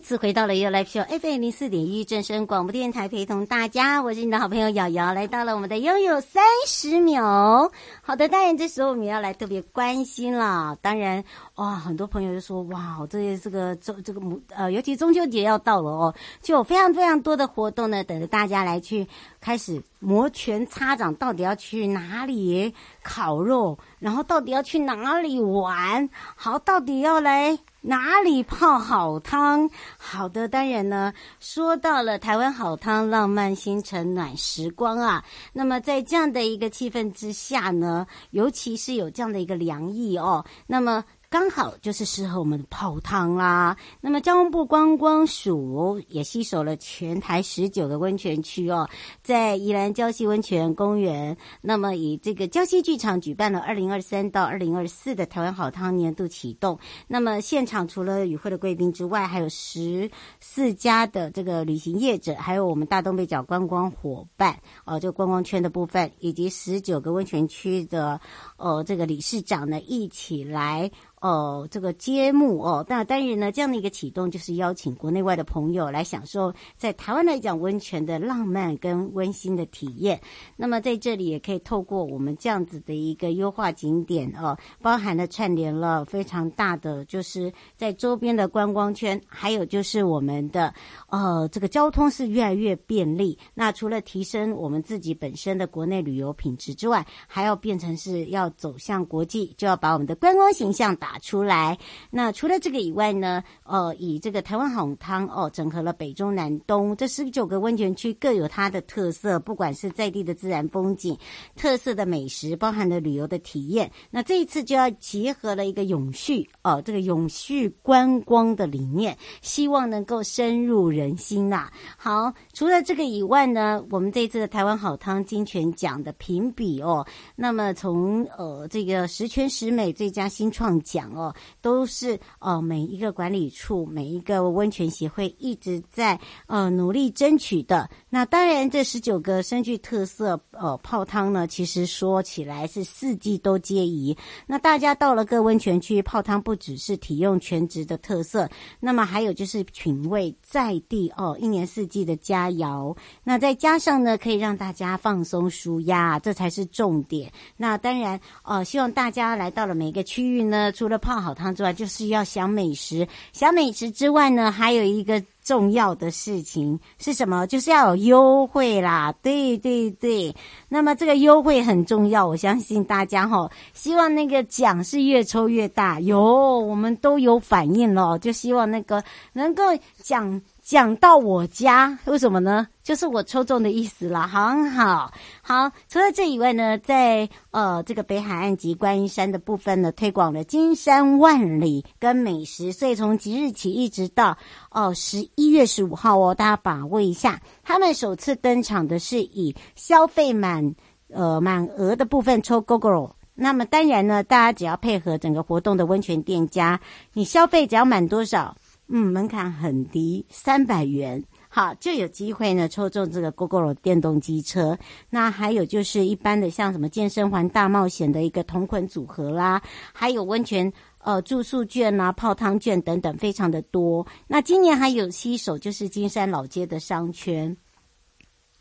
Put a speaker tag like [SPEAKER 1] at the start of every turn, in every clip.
[SPEAKER 1] 次回到了 You Live Show FM 零四点一正声广播电台，陪同大家，我是你的好朋友瑶瑶，来到了我们的拥有三十秒。好的，当然这时候我们要来特别关心了。当然，哇，很多朋友就说，哇，这些这个中这个母呃，尤其中秋节要到了哦，就有非常非常多的活动呢，等着大家来去开始摩拳擦掌，到底要去哪里烤肉，然后到底要去哪里玩，好，到底要来。哪里泡好汤？好的，当然呢，说到了台湾好汤，浪漫星辰暖时光啊。那么在这样的一个气氛之下呢，尤其是有这样的一个凉意哦，那么。刚好就是适合我们泡汤啦。那么交通部观光署也携手了全台十九个温泉区哦，在宜兰礁溪温泉公园，那么以这个礁溪剧场举办了二零二三到二零二四的台湾好汤年度启动。那么现场除了与会的贵宾之外，还有十四家的这个旅行业者，还有我们大东北角观光伙伴哦，就观光圈的部分，以及十九个温泉区的哦这个理事长呢，一起来。哦，这个揭幕哦，那当然呢，这样的一个启动就是邀请国内外的朋友来享受在台湾来讲温泉的浪漫跟温馨的体验。那么在这里也可以透过我们这样子的一个优化景点哦，包含了串联了非常大的，就是在周边的观光圈，还有就是我们的呃这个交通是越来越便利。那除了提升我们自己本身的国内旅游品质之外，还要变成是要走向国际，就要把我们的观光形象打。打出来。那除了这个以外呢？呃，以这个台湾好汤哦，整合了北中南东这十九个温泉区，各有它的特色。不管是在地的自然风景、特色的美食，包含了旅游的体验。那这一次就要结合了一个永续哦，这个永续观光的理念，希望能够深入人心呐、好，除了这个以外呢，我们这一次的台湾好汤金泉奖的评比哦，那么从呃这个十全十美最佳新创奖。讲哦，都是呃每一个管理处、每一个温泉协会一直在呃努力争取的。那当然，这十九个深具特色呃泡汤呢，其实说起来是四季都皆宜。那大家到了各温泉区泡汤，不只是体用全职的特色，那么还有就是品味在地哦一年四季的佳肴。那再加上呢，可以让大家放松舒压，这才是重点。那当然呃，希望大家来到了每个区域呢，除了泡好汤之外，就是要想美食。想美食之外呢，还有一个重要的事情是什么？就是要有优惠啦。对对对，那么这个优惠很重要，我相信大家哈，希望那个奖是越抽越大。有，我们都有反应了，就希望那个能够奖。讲到我家，为什么呢？就是我抽中的意思了，很好，好。除了这以外呢，在呃这个北海岸及观音山的部分呢，推广了金山万里跟美食，所以从即日起一直到哦十一月十五号哦，大家把握一下。他们首次登场的是以消费满呃满额的部分抽 GoGo 那么当然呢，大家只要配合整个活动的温泉店家，你消费只要满多少？嗯，门槛很低，三百元，好，就有机会呢抽中这个 GoGo 罗电动机车。那还有就是一般的像什么健身环大冒险的一个同款组合啦，还有温泉呃住宿券啦、泡汤券等等，非常的多。那今年还有新手就是金山老街的商圈。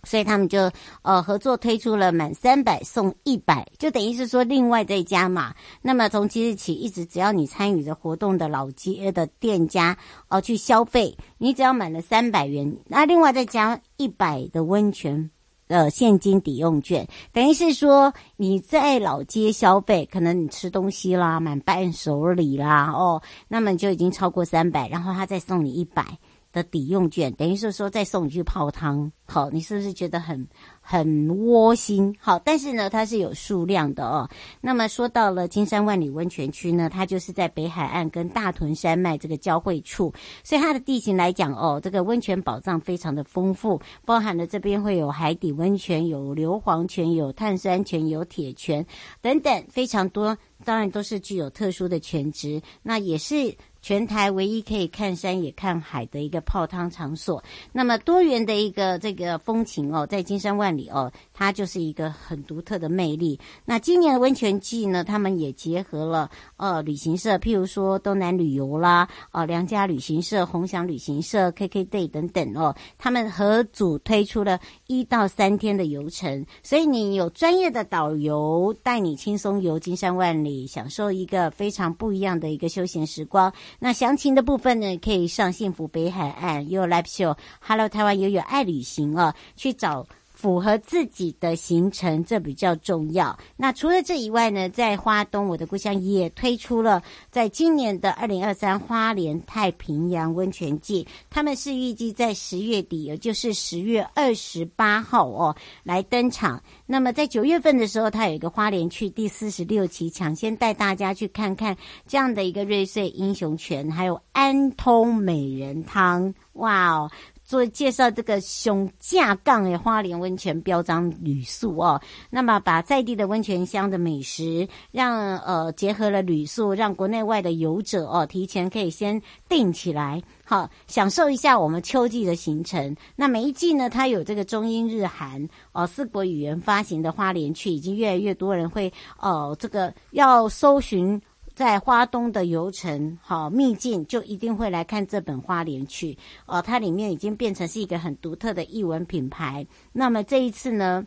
[SPEAKER 1] 所以他们就呃合作推出了满三百送一百，就等于是说另外再加码。那么从即日起一直只要你参与的活动的老街的店家哦、去消费，你只要满了三百元，那另外再加一百的温泉呃现金抵用券，等于是说你在老街消费，可能你吃东西啦、买伴手礼啦哦，那么就已经超过三百，然后他再送你一百。的抵用券，等于是说再送你去泡汤，好，你是不是觉得很很窝心？好，但是呢，它是有数量的哦。那么说到了金山万里温泉区呢，它就是在北海岸跟大屯山脉这个交汇处，所以它的地形来讲哦，这个温泉宝藏非常的丰富，包含了这边会有海底温泉、有硫磺泉、有碳酸泉、有铁泉等等非常多，当然都是具有特殊的泉质，那也是。全台唯一可以看山也看海的一个泡汤场所，那么多元的一个这个风情哦，在金山万里哦，它就是一个很独特的魅力。那今年的温泉季呢，他们也结合了呃旅行社，譬如说东南旅游啦，哦、呃、良家旅行社、鸿祥旅行社、KKday 等等哦，他们合组推出了一到三天的游程，所以你有专业的导游带你轻松游金山万里，享受一个非常不一样的一个休闲时光。那详情的部分呢，可以上幸福北海岸 You live Show，Hello 台湾悠悠爱旅行哦，去找。符合自己的行程，这比较重要。那除了这以外呢，在花东，我的故乡也推出了，在今年的二零二三花莲太平洋温泉季，他们是预计在十月底，也就是十月二十八号哦，来登场。那么在九月份的时候，它有一个花莲去第四十六期，抢先带大家去看看这样的一个瑞穗英雄泉，还有安通美人汤，哇哦！做介绍这个熊架杠的花莲温泉标章旅宿哦，那么把在地的温泉乡的美食，让呃结合了旅宿，让国内外的游者哦提前可以先订起来，好享受一下我们秋季的行程。那每一季呢，它有这个中英日韩哦四国语言发行的花莲去，已经越来越多人会哦这个要搜寻。在花东的游程，好秘境就一定会来看这本花莲去哦，它里面已经变成是一个很独特的译文品牌。那么这一次呢，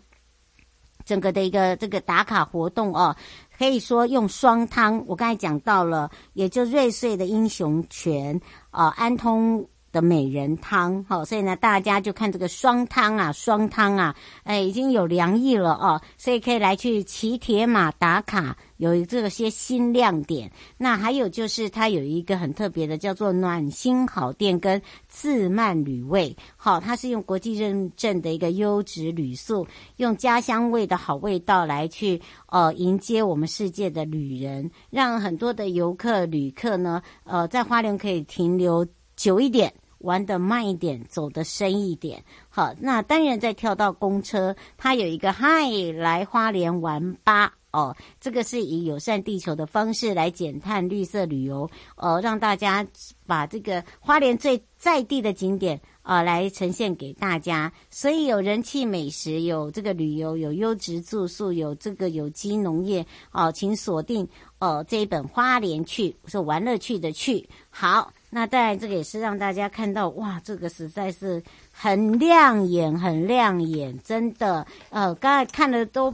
[SPEAKER 1] 整个的一个这个打卡活动哦，可以说用双汤，我刚才讲到了，也就瑞穗的英雄泉啊、呃，安通。的美人汤，好，所以呢，大家就看这个双汤啊，双汤啊，哎，已经有凉意了哦，所以可以来去骑铁马打卡，有这些新亮点。那还有就是它有一个很特别的，叫做暖心好店跟自慢旅味，好，它是用国际认证的一个优质旅宿，用家乡味的好味道来去呃迎接我们世界的旅人，让很多的游客旅客呢，呃，在花莲可以停留久一点。玩得慢一点，走得深一点。好，那当然再跳到公车，它有一个嗨，来花莲玩吧哦，这个是以友善地球的方式来减碳绿色旅游，呃，让大家把这个花莲最在地的景点啊、呃、来呈现给大家。所以有人气美食，有这个旅游，有优质住宿，有这个有机农业哦、请锁定哦、这一本花莲去，是玩乐趣的去。好。那当然，这个也是让大家看到，哇，这个实在是很亮眼，很亮眼，真的。呃，刚才看的都。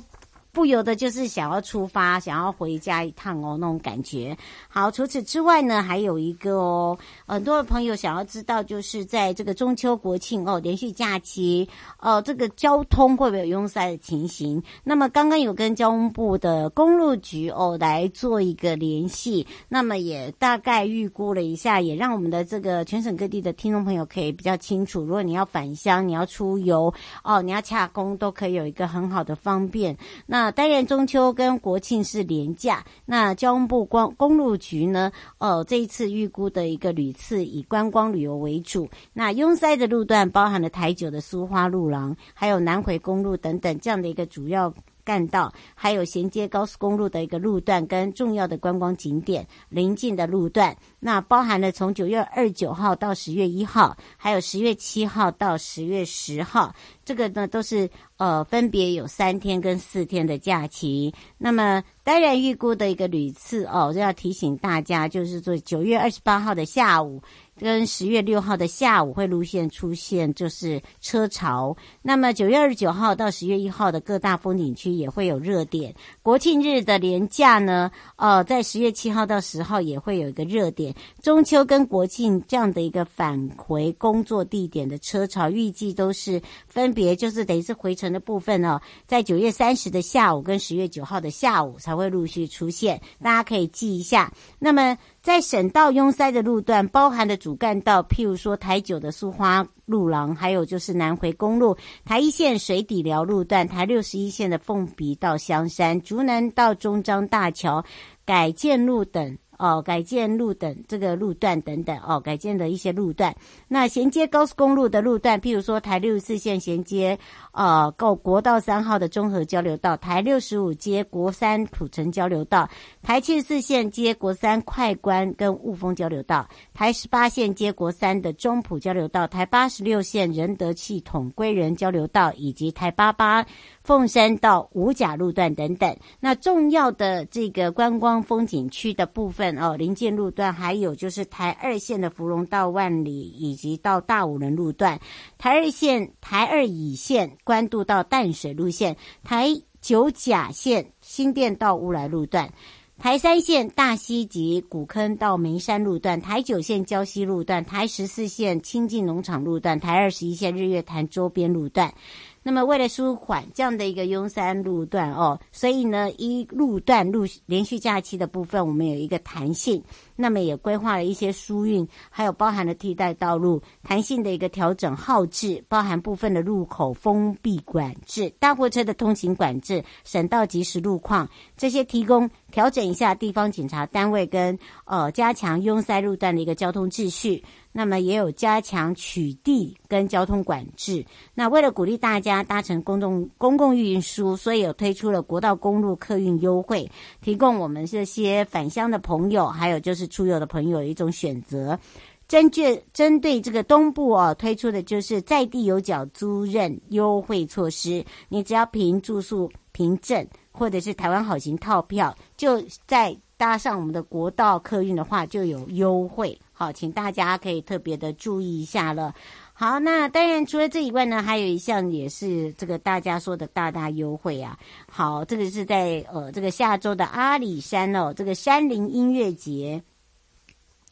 [SPEAKER 1] 不由得就是想要出发，想要回家一趟哦，那种感觉。好，除此之外呢，还有一个哦，很多的朋友想要知道，就是在这个中秋国庆哦，连续假期哦，这个交通会不会有拥塞的情形？那么刚刚有跟交通部的公路局哦来做一个联系，那么也大概预估了一下，也让我们的这个全省各地的听众朋友可以比较清楚，如果你要返乡、你要出游哦，你要洽公，都可以有一个很好的方便。那当然，中秋跟国庆是连假。那交通部光公路局呢？哦，这一次预估的一个旅次以观光旅游为主。那拥塞的路段包含了台九的苏花路廊，还有南回公路等等这样的一个主要。干道，还有衔接高速公路的一个路段跟重要的观光景点邻近的路段，那包含了从九月二十九号到十月一号，还有十月七号到十月十号，这个呢都是呃分别有三天跟四天的假期。那么当然预估的一个旅次哦，就要提醒大家，就是说九月二十八号的下午。跟十月六号的下午会陆续出现，就是车潮。那么九月二十九号到十月一号的各大风景区也会有热点。国庆日的连假呢，呃，在十月七号到十号也会有一个热点。中秋跟国庆这样的一个返回工作地点的车潮，预计都是分别就是等于是回程的部分哦，在九月三十的下午跟十月九号的下午才会陆续出现，大家可以记一下。那么。在省道拥塞的路段，包含的主干道，譬如说台九的苏花路廊，还有就是南回公路台一线水底寮路段，台六十一线的凤鼻到香山，竹南到中彰大桥改建路等。哦，改建路等这个路段等等哦，改建的一些路段。那衔接高速公路的路段，譬如说台六十四线衔接呃，够国道三号的中和交流道，台六十五接国三土城交流道，台七十四线接国三快关跟雾峰交流道，台十八线接国三的中埔交流道，台八十六线仁德系统归仁交流道，以及台八八。凤山到五甲路段等等，那重要的这个观光风景区的部分哦，临近路段还有就是台二线的芙蓉到万里，以及到大武仑路段，台二线、台二乙线关渡到淡水路线，台九甲线新店到乌来路段，台三线大溪及古坑到梅山路段，台九线礁溪路段，台十四线清境农场路段，台二十一线日月潭周边路段。那么，为了舒缓这样的一个拥塞路段哦，所以呢，一路段路连续假期的部分，我们有一个弹性。那么也规划了一些疏运，还有包含了替代道路弹性的一个调整号志，包含部分的路口封闭管制、大货车的通行管制、省道即时路况这些提供调整一下地方警察单位跟呃加强拥塞路段的一个交通秩序。那么也有加强取缔跟交通管制。那为了鼓励大家搭乘公共公共运输，所以有推出了国道公路客运优惠，提供我们这些返乡的朋友，还有就是出游的朋友一种选择。针对针对这个东部哦，推出的就是在地有脚租赁优惠措施。你只要凭住宿凭证或者是台湾好行套票，就在搭上我们的国道客运的话，就有优惠。好，请大家可以特别的注意一下了。好，那当然除了这以外呢，还有一项也是这个大家说的大大优惠啊。好，这个是在呃这个下周的阿里山哦，这个山林音乐节，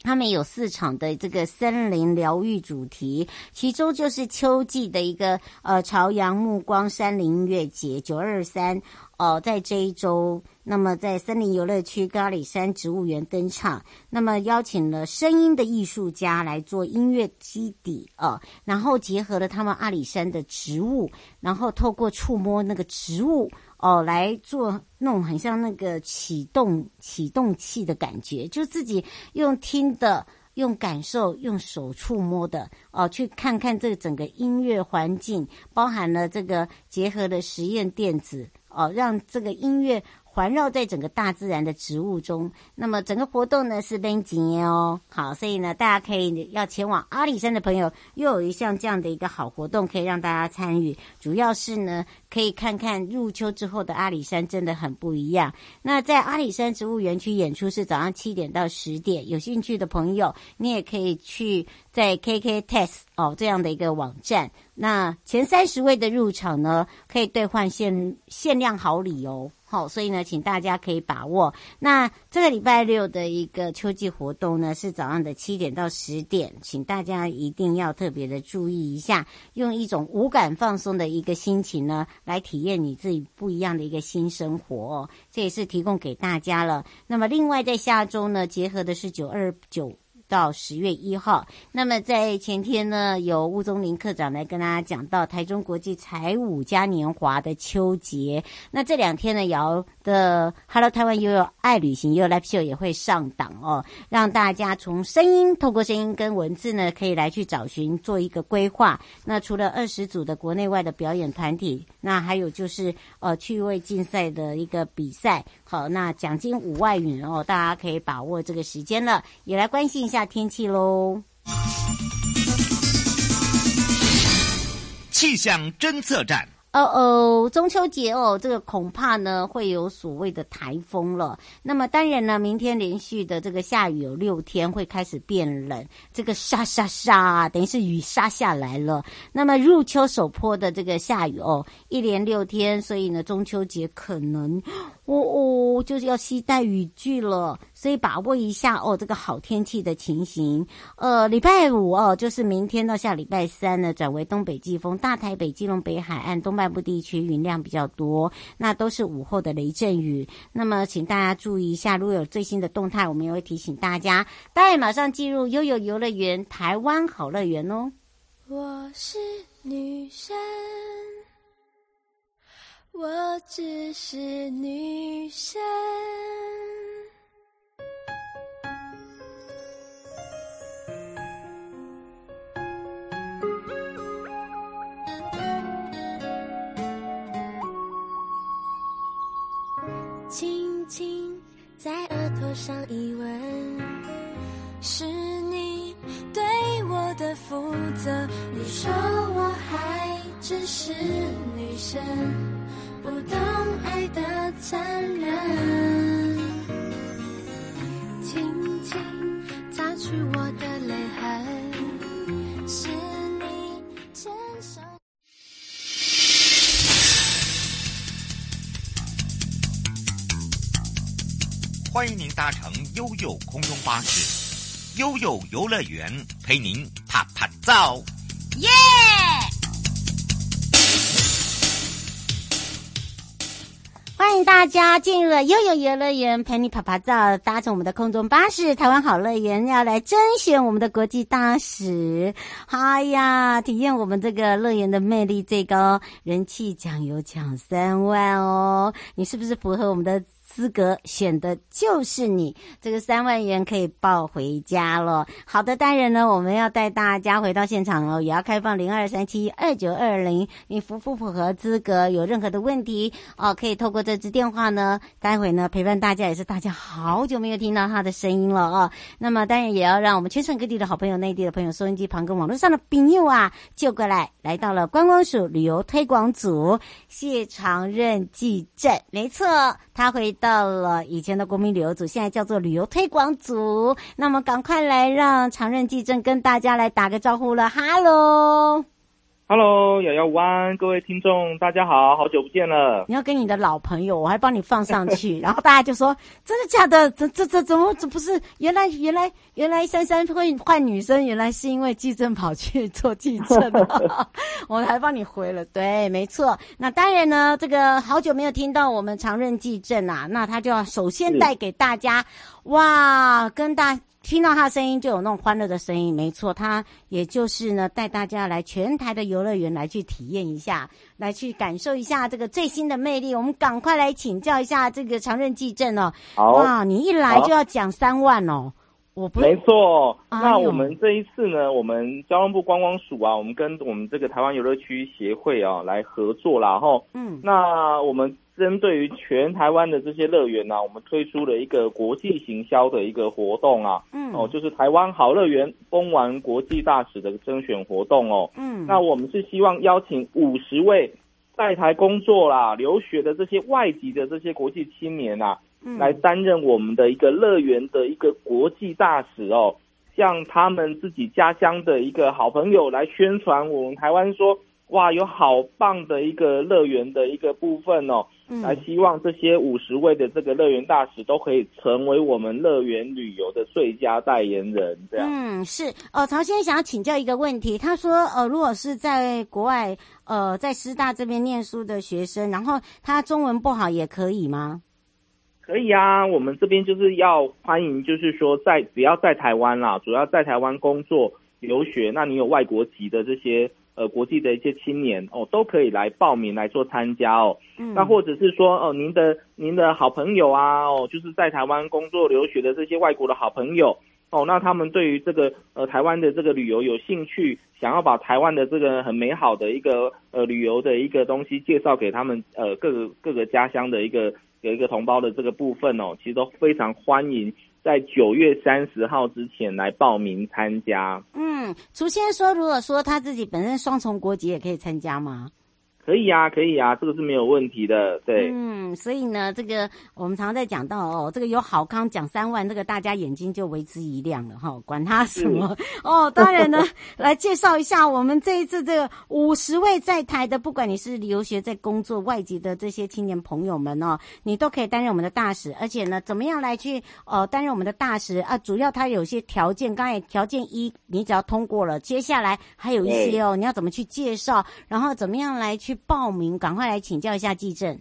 [SPEAKER 1] 他们有四场的这个森林疗愈主题，其中就是秋季的一个呃朝阳暮光山林音乐节九二三。哦，在这一周，那么在森林游乐区阿里山植物园登场，那么邀请了声音的艺术家来做音乐基底哦，然后结合了他们阿里山的植物，然后透过触摸那个植物哦，来做那种很像那个启动启动器的感觉，就自己用听的、用感受、用手触摸的哦，去看看这整个音乐环境，包含了这个结合的实验电子。哦，让这个音乐环绕在整个大自然的植物中。那么整个活动呢是边几年哦。好，所以呢，大家可以要前往阿里山的朋友，又有一项这样的一个好活动可以让大家参与。主要是呢，可以看看入秋之后的阿里山真的很不一样。那在阿里山植物园区演出是早上七点到十点，有兴趣的朋友，你也可以去在 KK Test 哦这样的一个网站。那前三十位的入场呢，可以兑换限限量好礼哦。好，所以呢，请大家可以把握。那这个礼拜六的一个秋季活动呢，是早上的七点到十点，请大家一定要特别的注意一下，用一种无感放松的一个心情呢，来体验你自己不一样的一个新生活。这也是提供给大家了。那么另外在下周呢，结合的是九二九。到十月一号，那么在前天呢，有吴宗林课长来跟大家讲到台中国际彩舞嘉年华的秋节。那这两天呢，瑶的 Hello 台湾悠悠爱旅行悠悠 Live Show 也会上档哦，让大家从声音透过声音跟文字呢，可以来去找寻做一个规划。那除了二十组的国内外的表演团体，那还有就是呃趣味竞赛的一个比赛。好，那奖金五万元哦，大家可以把握这个时间了，也来关心一下天气喽。
[SPEAKER 2] 气象侦测站。
[SPEAKER 1] 哦哦，中秋节哦，这个恐怕呢会有所谓的台风了。那么当然呢，明天连续的这个下雨有六天，会开始变冷，这个沙沙沙，等于是雨沙下来了。那么入秋首坡的这个下雨哦，一连六天，所以呢，中秋节可能哦哦，就是要携带雨具了。所以把握一下哦，这个好天气的情形。呃，礼拜五哦，就是明天到下礼拜三呢，转为东北季风，大台北、基隆北海岸东半部地区云量比较多，那都是午后的雷阵雨。那么，请大家注意一下，如果有最新的动态，我们也会提醒大家。大家马上进入悠悠游乐园台湾好乐园哦。
[SPEAKER 3] 我是女生，我只是女生。上一吻，是你对我的负责。你说我还只是女生，不懂爱的残忍，
[SPEAKER 2] 欢迎您搭乘悠悠空中巴士，悠悠游乐园陪您啪啪照，
[SPEAKER 1] 耶！欢迎大家进入了悠悠游乐园陪你啪啪照，搭乘我们的空中巴士，台湾好乐园要来甄选我们的国际大使，哎呀，体验我们这个乐园的魅力最高，人气奖有奖三万哦，你是不是符合我们的？资格选的就是你，这个三万元可以抱回家了。好的，当然呢，我们要带大家回到现场哦，也要开放零二三七二九二零。你符不符合资格？有任何的问题哦，可以透过这支电话呢，待会呢陪伴大家，也是大家好久没有听到他的声音了哦。那么当然也要让我们全省各地的好朋友、内地的朋友、收音机旁跟网络上的朋友啊，就过来来到了观光署旅游推广组谢长任记者，没错，他回到。了以前的国民旅游组，现在叫做旅游推广组。那么，赶快来让常任记正跟大家来打个招呼了。哈
[SPEAKER 4] 喽。午安，各位听众，大家好，好久不见了。
[SPEAKER 1] 你要跟你的老朋友，我还帮你放上去，然后大家就说：真的假的？这这这怎么怎么不是？原来原来原来珊珊会换女生，原来是因为技正跑去做技正了。我还帮你回了，对，没错。那当然呢，这个好久没有听到我们常任技正啊，那他就要首先带给大家，哇，跟大。听到他的声音就有那种欢乐的声音，没错，他也就是呢带大家来全台的游乐园来去体验一下，来去感受一下这个最新的魅力。我们赶快来请教一下这个长任技正哦。好哇，你一来就要讲三万哦，我不
[SPEAKER 4] 没错。那我们这一次呢，我们交通部观光署啊，我们跟我们这个台湾游乐区协会啊来合作啦，然后嗯，那我们。针对于全台湾的这些乐园呢，我们推出了一个国际行销的一个活动啊，嗯，哦，就是台湾好乐园封玩国际大使的甄选活动哦，嗯，那我们是希望邀请五十位在台工作啦、留学的这些外籍的这些国际青年啊，嗯，来担任我们的一个乐园的一个国际大使哦，向他们自己家乡的一个好朋友来宣传我们台湾说。哇，有好棒的一个乐园的一个部分哦，嗯，来希望这些五十位的这个乐园大使都可以成为我们乐园旅游的最佳代言人，这样。
[SPEAKER 1] 嗯，是。呃，曹先生想要请教一个问题，他说，呃，如果是在国外，呃，在师大这边念书的学生，然后他中文不好也可以吗？
[SPEAKER 4] 可以啊，我们这边就是要欢迎，就是说在只要在台湾啦，主要在台湾工作留学，那你有外国籍的这些。呃，国际的一些青年哦，都可以来报名来做参加哦。嗯，那或者是说，哦，您的您的好朋友啊，哦，就是在台湾工作留学的这些外国的好朋友哦，那他们对于这个呃台湾的这个旅游有兴趣，想要把台湾的这个很美好的一个呃旅游的一个东西介绍给他们呃各个各个家乡的一个有一个同胞的这个部分哦，其实都非常欢迎。在九月三十号之前来报名参加。
[SPEAKER 1] 嗯，楚先说，如果说他自己本身双重国籍，也可以参加吗？
[SPEAKER 4] 可以啊，可以啊，这个是没有问题的，对。
[SPEAKER 1] 嗯，所以呢，这个我们常常在讲到哦，这个有好康奖三万，这个大家眼睛就为之一亮了哈，管他什么 哦。当然呢，来介绍一下我们这一次这个五十位在台的，不管你是留学在工作外籍的这些青年朋友们哦，你都可以担任我们的大使，而且呢，怎么样来去呃担任我们的大使啊？主要它有些条件，刚才条件一你只要通过了，接下来还有一些哦，你要怎么去介绍，然后怎么样来去。报名，赶快来请教一下技正。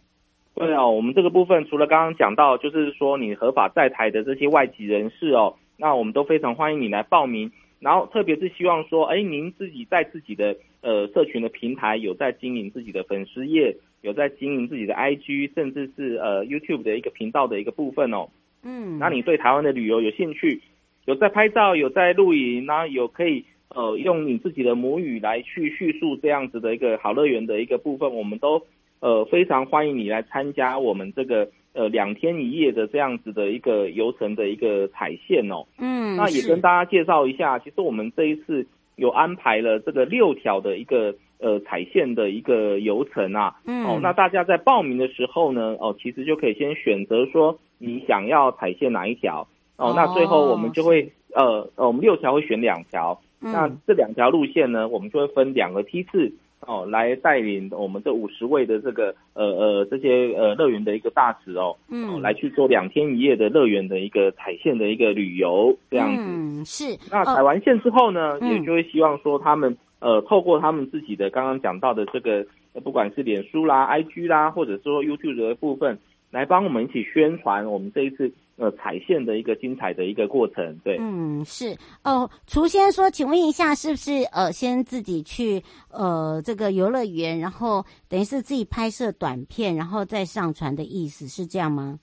[SPEAKER 4] 对哦，我们这个部分除了刚刚讲到，就是说你合法在台的这些外籍人士哦，那我们都非常欢迎你来报名。然后特别是希望说，哎，您自己在自己的呃社群的平台有在经营自己的粉丝页，有在经营自己的 IG，甚至是呃 YouTube 的一个频道的一个部分哦。嗯，那你对台湾的旅游有兴趣，有在拍照，有在录影，那有可以。呃，用你自己的母语来去叙述这样子的一个好乐园的一个部分，我们都呃非常欢迎你来参加我们这个呃两天一夜的这样子的一个游程的一个踩线哦。嗯，那也跟大家介绍一下，其实我们这一次有安排了这个六条的一个呃踩线的一个游程啊。嗯，哦，那大家在报名的时候呢，哦，其实就可以先选择说你想要踩线哪一条哦，那最后我们就会呃呃，我们六条会选两条。那这两条路线呢，我们就会分两个梯次哦，来带领我们这五十位的这个呃呃这些呃乐园的一个大使哦，嗯，来去做两天一夜的乐园的一个踩线的一个旅游这样子。嗯，
[SPEAKER 1] 是。
[SPEAKER 4] 那踩完线之后呢，也就会希望说他们呃透过他们自己的刚刚讲到的这个，不管是脸书啦、IG 啦，或者说 YouTube 的部分，来帮我们一起宣传我们这一次。呃，踩线的一个精彩的一个过程，对，
[SPEAKER 1] 嗯，是哦。厨先说，请问一下，是不是呃，先自己去呃这个游乐园，然后等于是自己拍摄短片，然后再上传的意思是这样吗？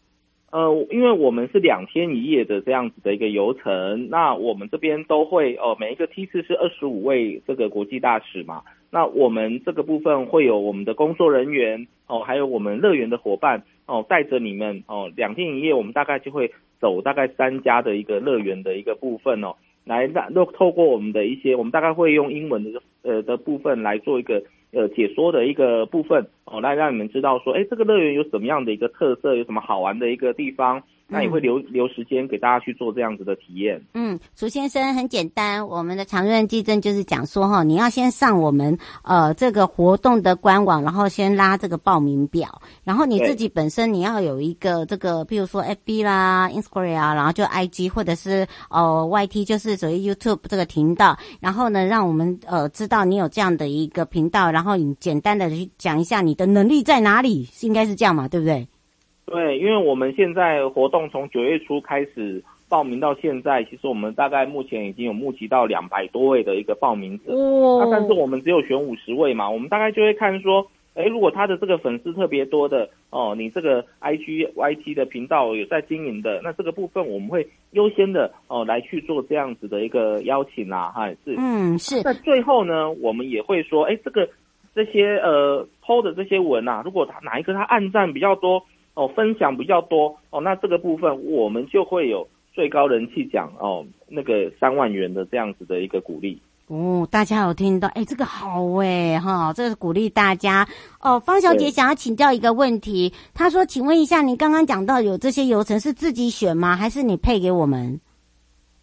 [SPEAKER 4] 呃，因为我们是两天一夜的这样子的一个游程，那我们这边都会哦、呃，每一个梯次是二十五位这个国际大使嘛，那我们这个部分会有我们的工作人员哦，还有我们乐园的伙伴。哦，带着你们哦，两天一夜，我们大概就会走大概三家的一个乐园的一个部分哦，来让透过我们的一些，我们大概会用英文的呃的部分来做一个呃解说的一个部分哦，来让你们知道说，哎，这个乐园有什么样的一个特色，有什么好玩的一个地方。那也会留留时间给大家去做这样子的体验。
[SPEAKER 1] 嗯，楚先生很简单，我们的常任技正就是讲说哈，你要先上我们呃这个活动的官网，然后先拉这个报名表，然后你自己本身你要有一个这个，譬如说 FB 啦、Instagram 啊，然后就 IG 或者是呃 YT，就是属于 YouTube 这个频道，然后呢，让我们呃知道你有这样的一个频道，然后你简单的去讲一下你的能力在哪里，应该是这样嘛，对不对？
[SPEAKER 4] 对，因为我们现在活动从九月初开始报名到现在，其实我们大概目前已经有募集到两百多位的一个报名者。哦。那但是我们只有选五十位嘛，我们大概就会看说，哎，如果他的这个粉丝特别多的哦，你这个 IG、YT 的频道有在经营的，那这个部分我们会优先的哦来去做这样子的一个邀请啊，哈，是。
[SPEAKER 1] 嗯，是。
[SPEAKER 4] 那最后呢，我们也会说，哎，这个这些呃 PO 的这些文啊，如果他哪一个他按赞比较多。哦，分享比较多哦，那这个部分我们就会有最高人气奖哦，那个三万元的这样子的一个鼓励
[SPEAKER 1] 哦。大家有听到？哎，这个好哎哈，这是鼓励大家哦。方小姐想要请教一个问题，她说：“请问一下，你刚刚讲到有这些游程是自己选吗？还是你配给我们？”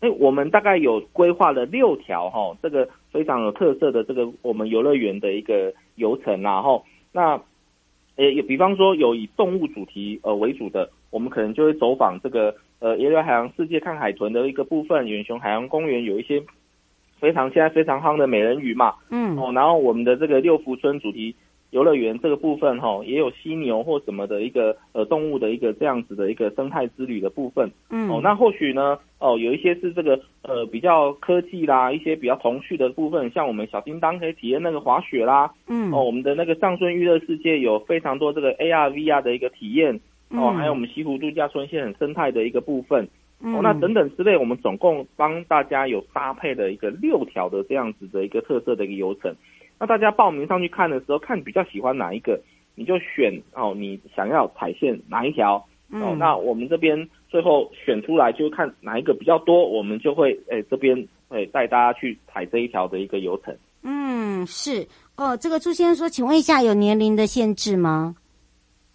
[SPEAKER 4] 哎，我们大概有规划了六条哈，这个非常有特色的这个我们游乐园的一个游程，然后那。也，有比方说有以动物主题呃为主的，我们可能就会走访这个呃野外海洋世界看海豚的一个部分，远雄海洋公园有一些非常现在非常夯的美人鱼嘛，嗯，哦，然后我们的这个六福村主题。游乐园这个部分哈，也有犀牛或什么的一个呃动物的一个这样子的一个生态之旅的部分。嗯，哦，那或许呢，哦，有一些是这个呃比较科技啦，一些比较童趣的部分，像我们小叮当可以体验那个滑雪啦。嗯，哦，我们的那个上顺娱乐世界有非常多这个 AR VR 的一个体验。哦，还有我们西湖度假村一些很生态的一个部分。哦，那等等之类，我们总共帮大家有搭配的一个六条的这样子的一个特色的一个游程。那大家报名上去看的时候，看你比较喜欢哪一个，你就选哦，你想要踩线哪一条、嗯、哦。那我们这边最后选出来，就看哪一个比较多，我们就会诶这边诶带大家去踩这一条的一个游程。
[SPEAKER 1] 嗯，是。哦，这个朱先生说，请问一下，有年龄的限制吗？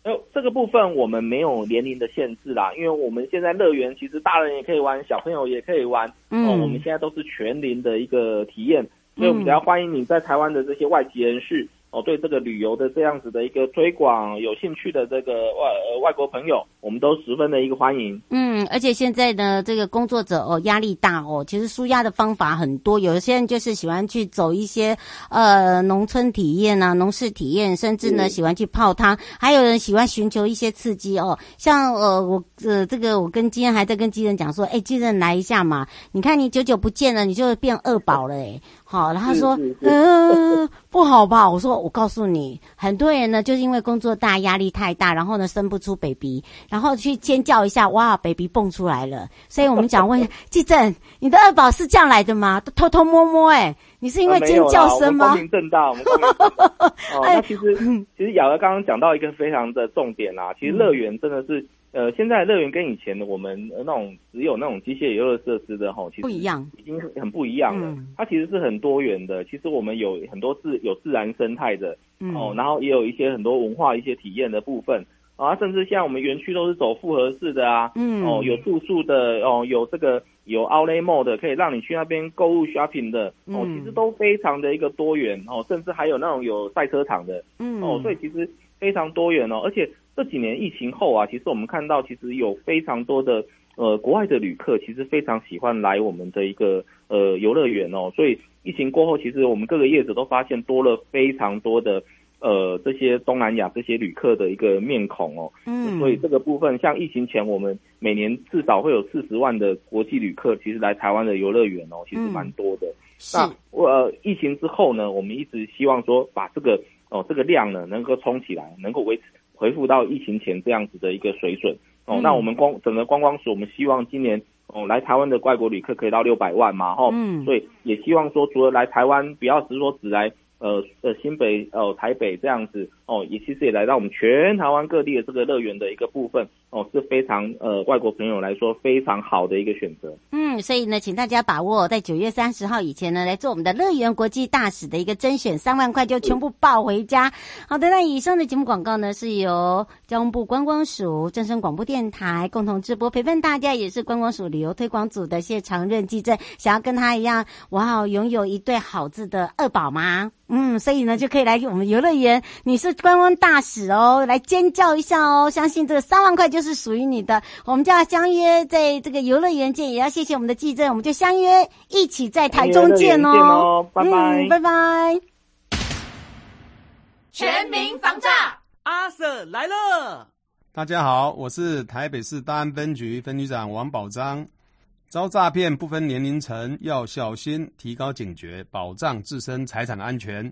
[SPEAKER 4] 呃，这个部分我们没有年龄的限制啦，因为我们现在乐园其实大人也可以玩，小朋友也可以玩。嗯，我们现在都是全龄的一个体验，所以我们比较欢迎你在台湾的这些外籍人士。哦，对这个旅游的这样子的一个推广有兴趣的这个外呃外国朋友，我们都十分的一个欢迎。
[SPEAKER 1] 嗯，而且现在呢，这个工作者哦压力大哦，其实舒压的方法很多。有些人就是喜欢去走一些呃农村体验啊、农事体验，甚至呢、嗯、喜欢去泡汤，还有人喜欢寻求一些刺激哦。像呃我呃这个我跟今天还在跟基人讲说，哎，基人来一下嘛，你看你久久不见了，你就会变二宝了哎。好，然后他说，嗯、呃，不好吧？我说，我告诉你，很多人呢，就是因为工作大，压力太大，然后呢，生不出 baby，然后去尖叫一下，哇，baby 蹦出来了。所以我们讲问一下，纪政，你的二宝是这样来的吗？都偷偷摸摸、欸，哎，你是因为尖叫声吗？
[SPEAKER 4] 光明正大，我们光明正大。哦，那其实，其实雅儿刚刚讲到一个非常的重点啦，其实乐园真的是。呃，现在乐园跟以前的我们那种只有那种机械游乐设施的吼，其实不一样，已经很不一样了。嗯、它其实是很多元的。其实我们有很多自有自然生态的，嗯、哦，然后也有一些很多文化一些体验的部分啊，甚至像我们园区都是走复合式的啊，嗯，哦，有住宿的哦，有这个有 Outlet Mall 的，可以让你去那边购物 shopping 的，哦，其实都非常的一个多元哦，甚至还有那种有赛车场的，嗯，哦，所以其实非常多元哦，而且。这几年疫情后啊，其实我们看到，其实有非常多的呃国外的旅客，其实非常喜欢来我们的一个呃游乐园哦。所以疫情过后，其实我们各个业者都发现多了非常多的呃这些东南亚这些旅客的一个面孔哦。嗯。所以这个部分，像疫情前，我们每年至少会有四十万的国际旅客，其实来台湾的游乐园哦，其实蛮多的。是。那呃疫情之后呢，我们一直希望说把这个哦这个量呢能够冲起来，能够维持。恢复到疫情前这样子的一个水准哦，嗯、那我们光整个观光署，我们希望今年哦来台湾的外国旅客可以到六百万嘛，哈、哦，嗯，所以也希望说除了来台湾，不要只是说只来。呃呃，新北呃台北这样子哦，也其实也来到我们全台湾各地的这个乐园的一个部分哦，是非常呃外国朋友来说非常好的一个选择。
[SPEAKER 1] 嗯，所以呢，请大家把握在九月三十号以前呢，来做我们的乐园国际大使的一个甄选，三万块就全部抱回家。好的，那以上的节目广告呢，是由交通部观光署、正声广播电台共同直播，陪伴大家也是观光署旅游推广组的谢长任记者，想要跟他一样，哇，拥有一对好字的二宝吗？嗯，所以呢，就可以来我们游乐园。你是观光大使哦，来尖叫一下哦！相信这个三万块就是属于你的。我们就要相约在这个游乐园见，也要谢谢我们的记者，我们就相约一起在台中见哦。见哦，拜拜，嗯，拜拜。
[SPEAKER 5] 全民防诈，阿 Sir 来了。
[SPEAKER 6] 大家好，我是台北市大安分局分局长王宝章。遭诈骗不分年龄层，要小心，提高警觉，保障自身财产安全，